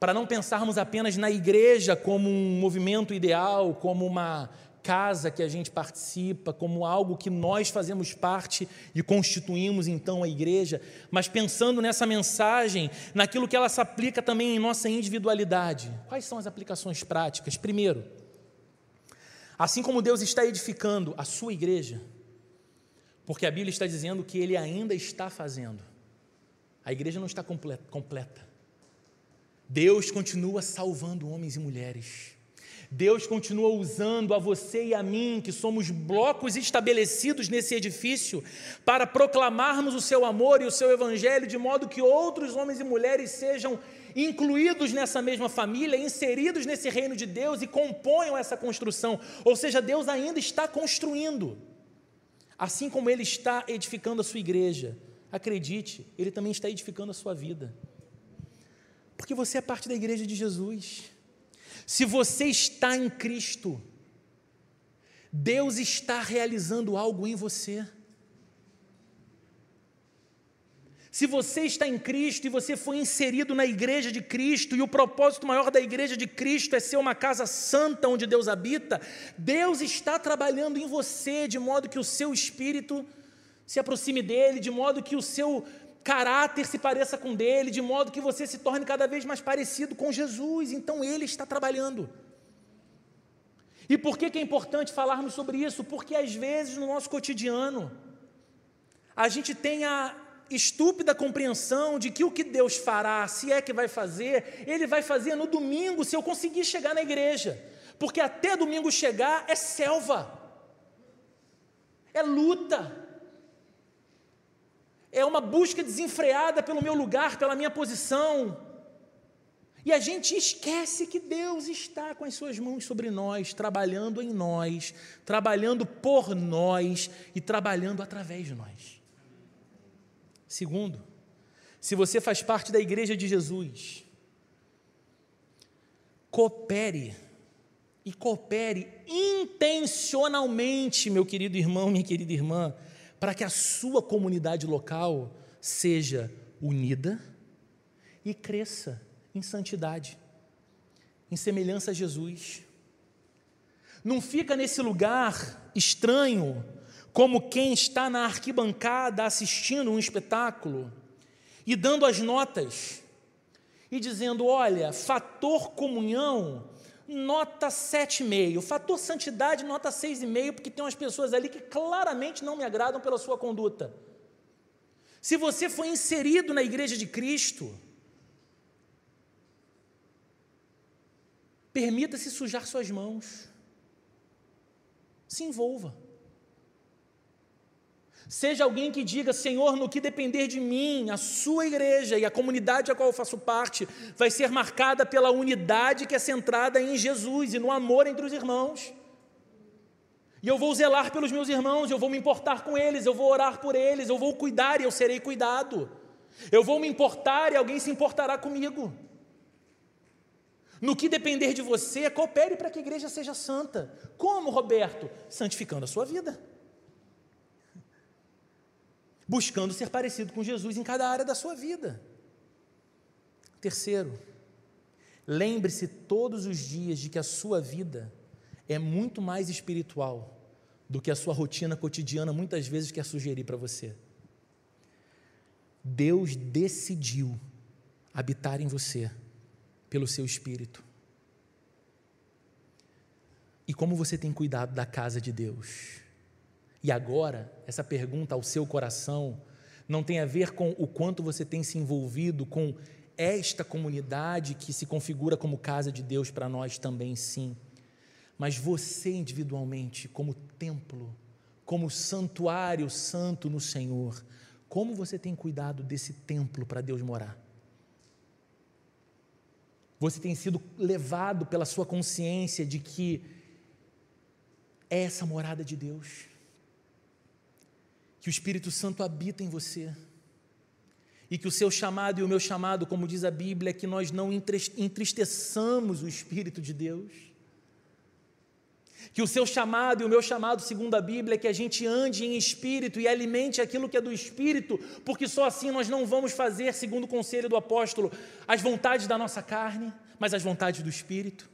Para não pensarmos apenas na igreja como um movimento ideal, como uma casa que a gente participa, como algo que nós fazemos parte e constituímos então a igreja, mas pensando nessa mensagem, naquilo que ela se aplica também em nossa individualidade. Quais são as aplicações práticas? Primeiro, assim como Deus está edificando a sua igreja, porque a Bíblia está dizendo que Ele ainda está fazendo, a igreja não está completa. Deus continua salvando homens e mulheres. Deus continua usando a você e a mim, que somos blocos estabelecidos nesse edifício, para proclamarmos o seu amor e o seu evangelho, de modo que outros homens e mulheres sejam incluídos nessa mesma família, inseridos nesse reino de Deus e componham essa construção. Ou seja, Deus ainda está construindo, assim como Ele está edificando a sua igreja. Acredite, Ele também está edificando a sua vida, porque você é parte da igreja de Jesus. Se você está em Cristo, Deus está realizando algo em você. Se você está em Cristo e você foi inserido na igreja de Cristo, e o propósito maior da igreja de Cristo é ser uma casa santa onde Deus habita, Deus está trabalhando em você de modo que o seu espírito se aproxime dele, de modo que o seu caráter se pareça com dele, de modo que você se torne cada vez mais parecido com Jesus. Então ele está trabalhando. E por que, que é importante falarmos sobre isso? Porque às vezes no nosso cotidiano a gente tem a estúpida compreensão de que o que Deus fará, se é que vai fazer, Ele vai fazer no domingo, se eu conseguir chegar na igreja. Porque até domingo chegar é selva, é luta, é uma busca desenfreada pelo meu lugar, pela minha posição. E a gente esquece que Deus está com as suas mãos sobre nós, trabalhando em nós, trabalhando por nós e trabalhando através de nós. Segundo, se você faz parte da igreja de Jesus, coopere e coopere intencionalmente, meu querido irmão, minha querida irmã, para que a sua comunidade local seja unida e cresça em santidade, em semelhança a Jesus. Não fica nesse lugar estranho, como quem está na arquibancada assistindo um espetáculo e dando as notas e dizendo: olha, fator comunhão, nota 7,5, fator santidade, nota 6,5, porque tem umas pessoas ali que claramente não me agradam pela sua conduta. Se você foi inserido na igreja de Cristo, Permita-se sujar suas mãos. Se envolva. Seja alguém que diga: Senhor, no que depender de mim, a sua igreja e a comunidade a qual eu faço parte vai ser marcada pela unidade que é centrada em Jesus e no amor entre os irmãos. E eu vou zelar pelos meus irmãos, eu vou me importar com eles, eu vou orar por eles, eu vou cuidar e eu serei cuidado. Eu vou me importar e alguém se importará comigo. No que depender de você, coopere para que a igreja seja santa. Como, Roberto? Santificando a sua vida. Buscando ser parecido com Jesus em cada área da sua vida. Terceiro, lembre-se todos os dias de que a sua vida é muito mais espiritual do que a sua rotina cotidiana muitas vezes quer sugerir para você. Deus decidiu habitar em você pelo seu espírito. E como você tem cuidado da casa de Deus? E agora, essa pergunta ao seu coração não tem a ver com o quanto você tem se envolvido com esta comunidade que se configura como casa de Deus para nós também, sim. Mas você individualmente, como templo, como santuário santo no Senhor, como você tem cuidado desse templo para Deus morar? Você tem sido levado pela sua consciência de que é essa morada de Deus. Que o Espírito Santo habita em você. E que o seu chamado e o meu chamado, como diz a Bíblia, é que nós não entristeçamos o Espírito de Deus. Que o seu chamado e o meu chamado, segundo a Bíblia, é que a gente ande em espírito e alimente aquilo que é do espírito, porque só assim nós não vamos fazer, segundo o conselho do apóstolo, as vontades da nossa carne, mas as vontades do espírito.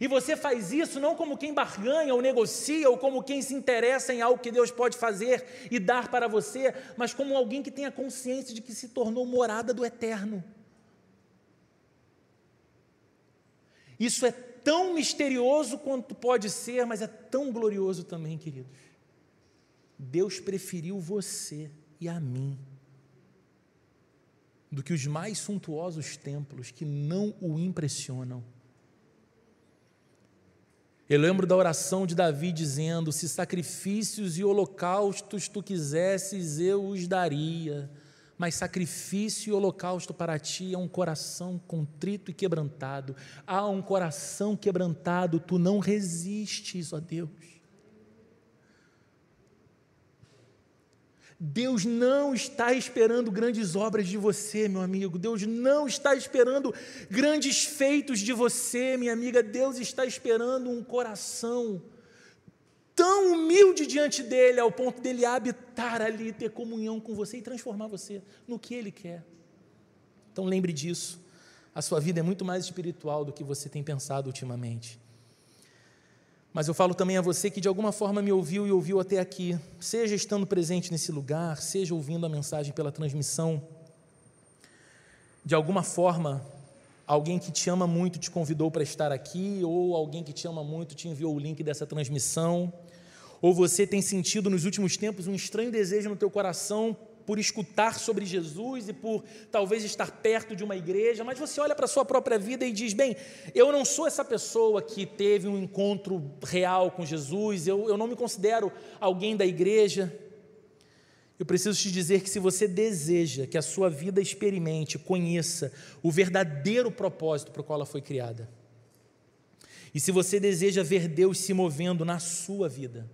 E você faz isso não como quem barganha ou negocia, ou como quem se interessa em algo que Deus pode fazer e dar para você, mas como alguém que tem a consciência de que se tornou morada do eterno. Isso é tão misterioso quanto pode ser, mas é tão glorioso também, queridos. Deus preferiu você e a mim do que os mais suntuosos templos que não o impressionam. Eu lembro da oração de Davi dizendo: Se sacrifícios e holocaustos tu quisesses, eu os daria mas sacrifício e holocausto para ti é um coração contrito e quebrantado. Há um coração quebrantado, tu não resistes, ó Deus. Deus não está esperando grandes obras de você, meu amigo. Deus não está esperando grandes feitos de você, minha amiga. Deus está esperando um coração tão humilde diante dele, ao ponto dele habitar ali, ter comunhão com você e transformar você no que ele quer. Então lembre disso. A sua vida é muito mais espiritual do que você tem pensado ultimamente. Mas eu falo também a você que de alguma forma me ouviu e ouviu até aqui, seja estando presente nesse lugar, seja ouvindo a mensagem pela transmissão. De alguma forma, alguém que te ama muito te convidou para estar aqui, ou alguém que te ama muito te enviou o link dessa transmissão ou você tem sentido nos últimos tempos um estranho desejo no teu coração por escutar sobre Jesus e por talvez estar perto de uma igreja, mas você olha para a sua própria vida e diz: bem, eu não sou essa pessoa que teve um encontro real com Jesus, eu, eu não me considero alguém da igreja. Eu preciso te dizer que se você deseja que a sua vida experimente, conheça o verdadeiro propósito para o qual ela foi criada, e se você deseja ver Deus se movendo na sua vida,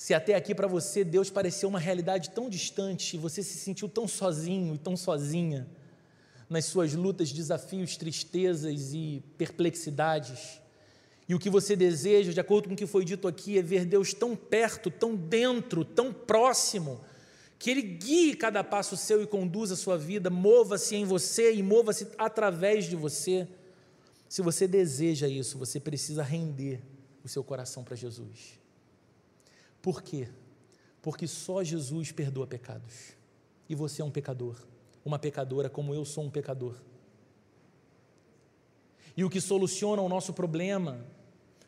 se até aqui para você Deus pareceu uma realidade tão distante, e você se sentiu tão sozinho e tão sozinha nas suas lutas, desafios, tristezas e perplexidades, e o que você deseja, de acordo com o que foi dito aqui, é ver Deus tão perto, tão dentro, tão próximo, que Ele guie cada passo seu e conduza a sua vida, mova-se em você e mova-se através de você. Se você deseja isso, você precisa render o seu coração para Jesus. Por quê? Porque só Jesus perdoa pecados. E você é um pecador, uma pecadora, como eu sou um pecador. E o que soluciona o nosso problema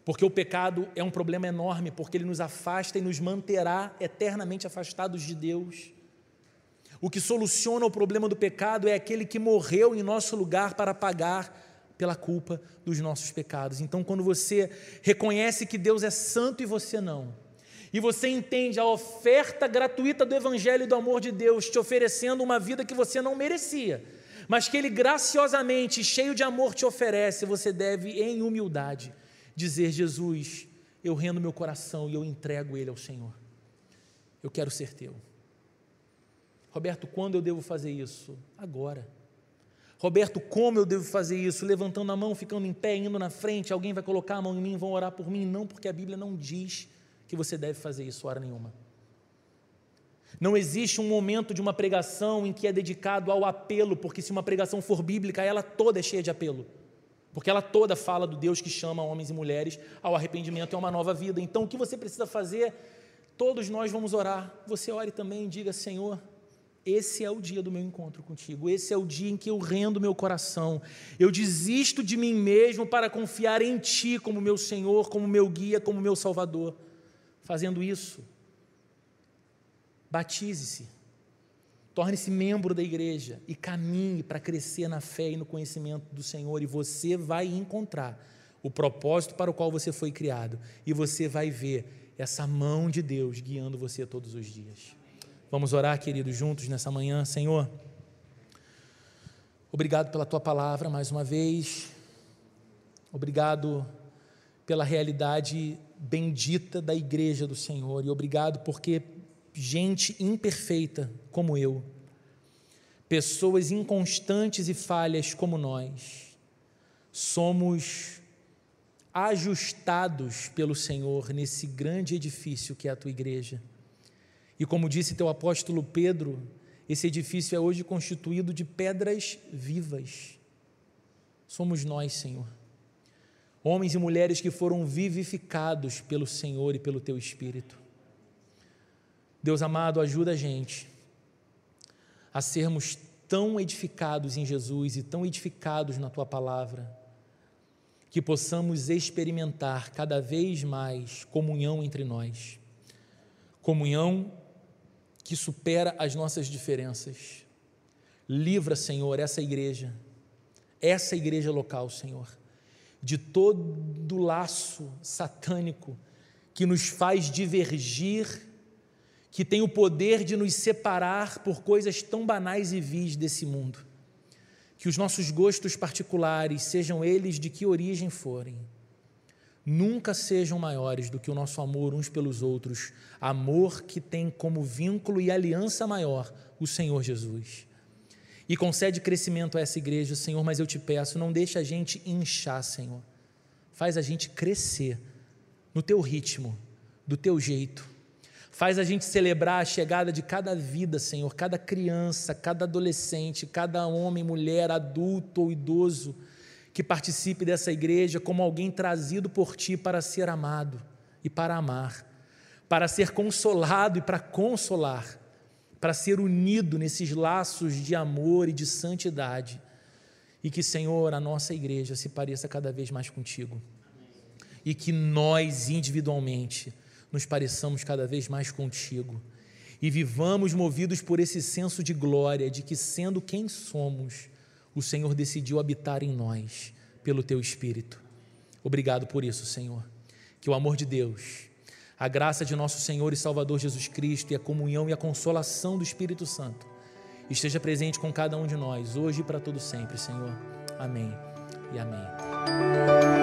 porque o pecado é um problema enorme, porque ele nos afasta e nos manterá eternamente afastados de Deus. O que soluciona o problema do pecado é aquele que morreu em nosso lugar para pagar pela culpa dos nossos pecados. Então, quando você reconhece que Deus é santo e você não, e você entende a oferta gratuita do Evangelho do amor de Deus, te oferecendo uma vida que você não merecia, mas que Ele graciosamente, cheio de amor, te oferece, você deve, em humildade, dizer: Jesus, eu rendo meu coração e eu entrego ele ao Senhor. Eu quero ser teu. Roberto, quando eu devo fazer isso? Agora. Roberto, como eu devo fazer isso? Levantando a mão, ficando em pé, indo na frente, alguém vai colocar a mão em mim, vão orar por mim? Não, porque a Bíblia não diz que você deve fazer isso hora nenhuma. Não existe um momento de uma pregação em que é dedicado ao apelo, porque se uma pregação for bíblica, ela toda é cheia de apelo porque ela toda fala do Deus que chama homens e mulheres ao arrependimento e a uma nova vida. Então, o que você precisa fazer? Todos nós vamos orar. Você ore também e diga: Senhor, esse é o dia do meu encontro contigo. Esse é o dia em que eu rendo meu coração. Eu desisto de mim mesmo para confiar em Ti como meu Senhor, como meu guia, como meu Salvador. Fazendo isso, batize-se Torne-se membro da igreja e caminhe para crescer na fé e no conhecimento do Senhor, e você vai encontrar o propósito para o qual você foi criado, e você vai ver essa mão de Deus guiando você todos os dias. Vamos orar, queridos, juntos nessa manhã, Senhor. Obrigado pela tua palavra mais uma vez. Obrigado pela realidade bendita da igreja do Senhor e obrigado porque gente imperfeita como eu, pessoas inconstantes e falhas como nós, somos ajustados pelo Senhor nesse grande edifício que é a tua igreja. E como disse teu apóstolo Pedro, esse edifício é hoje constituído de pedras vivas. Somos nós, Senhor. Homens e mulheres que foram vivificados pelo Senhor e pelo teu Espírito. Deus amado, ajuda a gente a sermos tão edificados em Jesus e tão edificados na tua palavra, que possamos experimentar cada vez mais comunhão entre nós, comunhão que supera as nossas diferenças. Livra, Senhor, essa igreja, essa igreja local, Senhor, de todo laço satânico que nos faz divergir que tem o poder de nos separar por coisas tão banais e vis desse mundo. Que os nossos gostos particulares, sejam eles de que origem forem, nunca sejam maiores do que o nosso amor uns pelos outros, amor que tem como vínculo e aliança maior o Senhor Jesus. E concede crescimento a essa igreja, Senhor, mas eu te peço, não deixa a gente inchar, Senhor. Faz a gente crescer no teu ritmo, do teu jeito Faz a gente celebrar a chegada de cada vida, Senhor, cada criança, cada adolescente, cada homem, mulher, adulto ou idoso que participe dessa igreja como alguém trazido por ti para ser amado e para amar, para ser consolado e para consolar, para ser unido nesses laços de amor e de santidade. E que, Senhor, a nossa igreja se pareça cada vez mais contigo. E que nós, individualmente, nos pareçamos cada vez mais contigo e vivamos movidos por esse senso de glória, de que, sendo quem somos, o Senhor decidiu habitar em nós pelo teu Espírito. Obrigado por isso, Senhor. Que o amor de Deus, A graça de nosso Senhor e Salvador Jesus Cristo e a comunhão e a consolação do Espírito Santo esteja presente com cada um de nós, hoje e para todo sempre, Senhor. Amém e amém.